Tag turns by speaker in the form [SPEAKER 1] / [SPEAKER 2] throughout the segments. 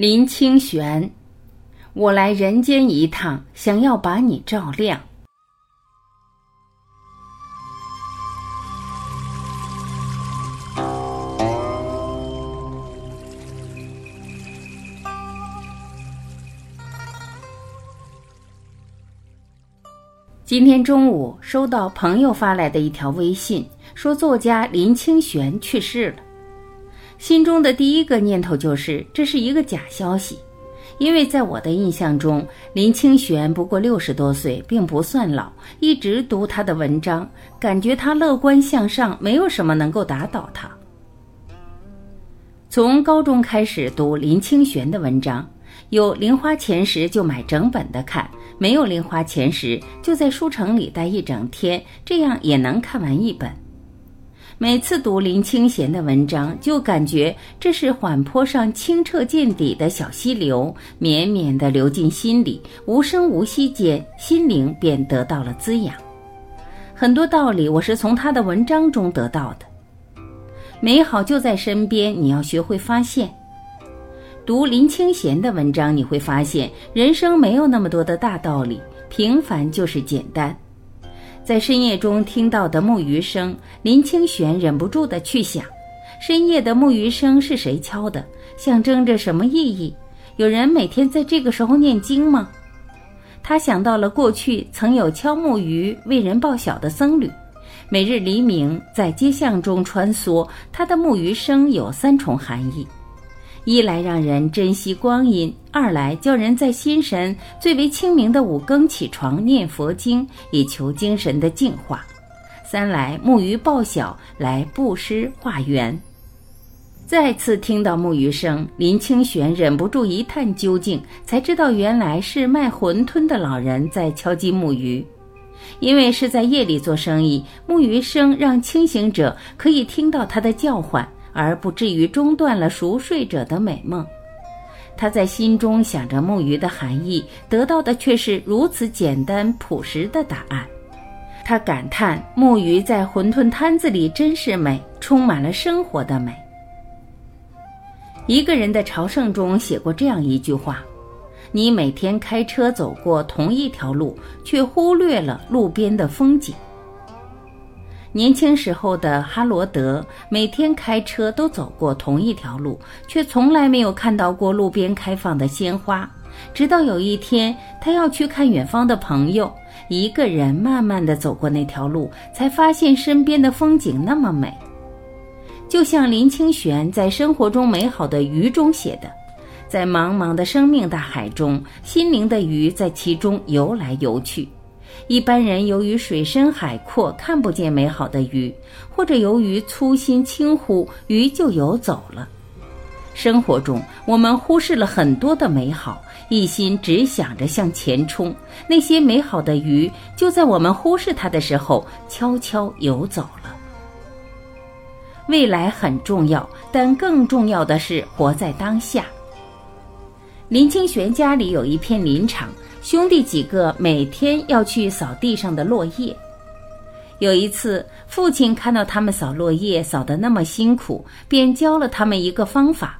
[SPEAKER 1] 林清玄，我来人间一趟，想要把你照亮。今天中午收到朋友发来的一条微信，说作家林清玄去世了。心中的第一个念头就是这是一个假消息，因为在我的印象中，林清玄不过六十多岁，并不算老。一直读他的文章，感觉他乐观向上，没有什么能够打倒他。从高中开始读林清玄的文章，有零花钱时就买整本的看，没有零花钱时就在书城里待一整天，这样也能看完一本。每次读林清玄的文章，就感觉这是缓坡上清澈见底的小溪流，绵绵地流进心里，无声无息间，心灵便得到了滋养。很多道理我是从他的文章中得到的。美好就在身边，你要学会发现。读林清玄的文章，你会发现人生没有那么多的大道理，平凡就是简单。在深夜中听到的木鱼声，林清玄忍不住的去想：深夜的木鱼声是谁敲的？象征着什么意义？有人每天在这个时候念经吗？他想到了过去曾有敲木鱼为人报晓的僧侣，每日黎明在街巷中穿梭，他的木鱼声有三重含义。一来让人珍惜光阴，二来叫人在心神最为清明的五更起床念佛经，以求精神的净化；三来木鱼报晓来布施化缘。再次听到木鱼声，林清玄忍不住一探究竟，才知道原来是卖馄饨的老人在敲击木鱼。因为是在夜里做生意，木鱼声让清醒者可以听到他的叫唤。而不至于中断了熟睡者的美梦。他在心中想着木鱼的含义，得到的却是如此简单朴实的答案。他感叹木鱼在馄饨摊子里真是美，充满了生活的美。一个人的朝圣中写过这样一句话：“你每天开车走过同一条路，却忽略了路边的风景。”年轻时候的哈罗德每天开车都走过同一条路，却从来没有看到过路边开放的鲜花。直到有一天，他要去看远方的朋友，一个人慢慢地走过那条路，才发现身边的风景那么美。就像林清玄在《生活中美好的鱼》中写的，在茫茫的生命大海中，心灵的鱼在其中游来游去。一般人由于水深海阔看不见美好的鱼，或者由于粗心轻忽，鱼就游走了。生活中，我们忽视了很多的美好，一心只想着向前冲，那些美好的鱼就在我们忽视它的时候悄悄游走了。未来很重要，但更重要的是活在当下。林清玄家里有一片林场。兄弟几个每天要去扫地上的落叶。有一次，父亲看到他们扫落叶扫得那么辛苦，便教了他们一个方法：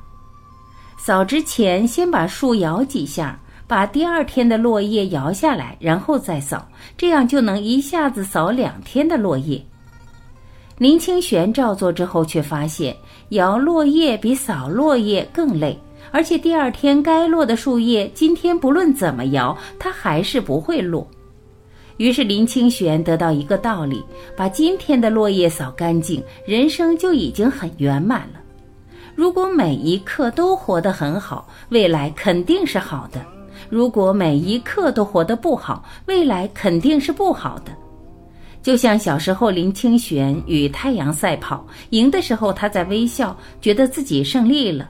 [SPEAKER 1] 扫之前先把树摇几下，把第二天的落叶摇下来，然后再扫，这样就能一下子扫两天的落叶。林清玄照做之后，却发现摇落叶比扫落叶更累。而且第二天该落的树叶，今天不论怎么摇，它还是不会落。于是林清玄得到一个道理：把今天的落叶扫干净，人生就已经很圆满了。如果每一刻都活得很好，未来肯定是好的；如果每一刻都活得不好，未来肯定是不好的。就像小时候林清玄与太阳赛跑，赢的时候他在微笑，觉得自己胜利了。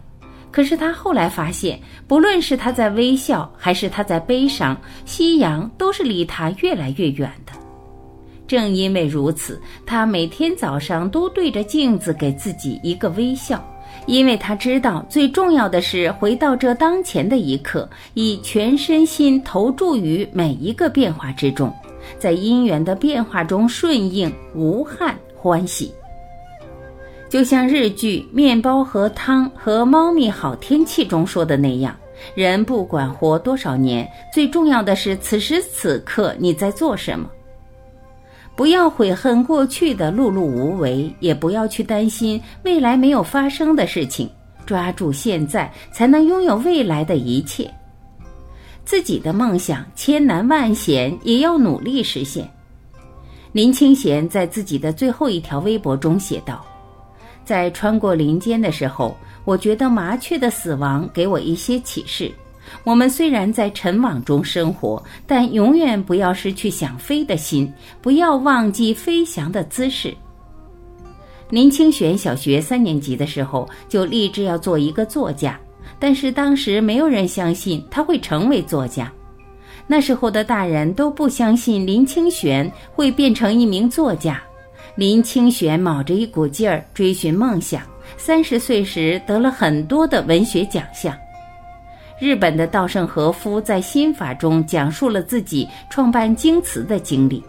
[SPEAKER 1] 可是他后来发现，不论是他在微笑，还是他在悲伤，夕阳都是离他越来越远的。正因为如此，他每天早上都对着镜子给自己一个微笑，因为他知道最重要的是回到这当前的一刻，以全身心投注于每一个变化之中，在因缘的变化中顺应无憾欢喜。就像日剧《面包和汤和猫咪好天气》中说的那样，人不管活多少年，最重要的是此时此刻你在做什么。不要悔恨过去的碌碌无为，也不要去担心未来没有发生的事情。抓住现在，才能拥有未来的一切。自己的梦想千难万险，也要努力实现。林清玄在自己的最后一条微博中写道：“在穿过林间的时候，我觉得麻雀的死亡给我一些启示。我们虽然在尘网中生活，但永远不要失去想飞的心，不要忘记飞翔的姿势。”林清玄小学三年级的时候就立志要做一个作家，但是当时没有人相信他会成为作家。那时候的大人都不相信林清玄会变成一名作家。林清玄卯着一股劲儿追寻梦想，三十岁时得了很多的文学奖项。日本的稻盛和夫在心法中讲述了自己创办京瓷的经历。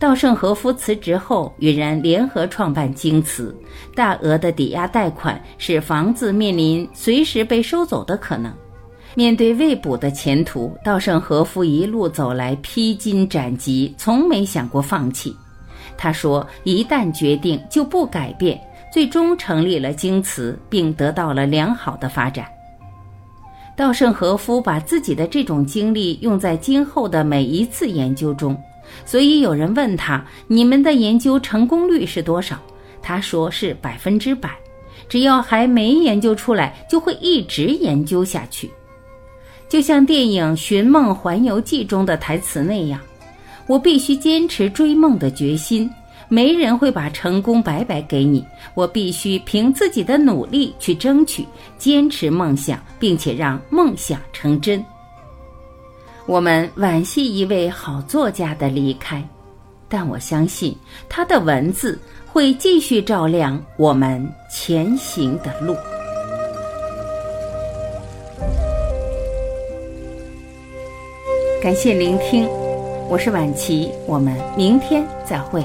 [SPEAKER 1] 稻盛和夫辞职后，与人联合创办京瓷，大额的抵押贷款使房子面临随时被收走的可能。面对未卜的前途，稻盛和夫一路走来披荆斩棘，从没想过放弃。他说：“一旦决定，就不改变。”最终成立了京瓷，并得到了良好的发展。稻盛和夫把自己的这种经历用在今后的每一次研究中。所以有人问他：“你们的研究成功率是多少？”他说是百分之百。只要还没研究出来，就会一直研究下去。就像电影《寻梦环游记》中的台词那样：“我必须坚持追梦的决心。没人会把成功白白给你，我必须凭自己的努力去争取，坚持梦想，并且让梦想成真。”我们惋惜一位好作家的离开，但我相信他的文字会继续照亮我们前行的路。感谢聆听，我是晚琪，我们明天再会。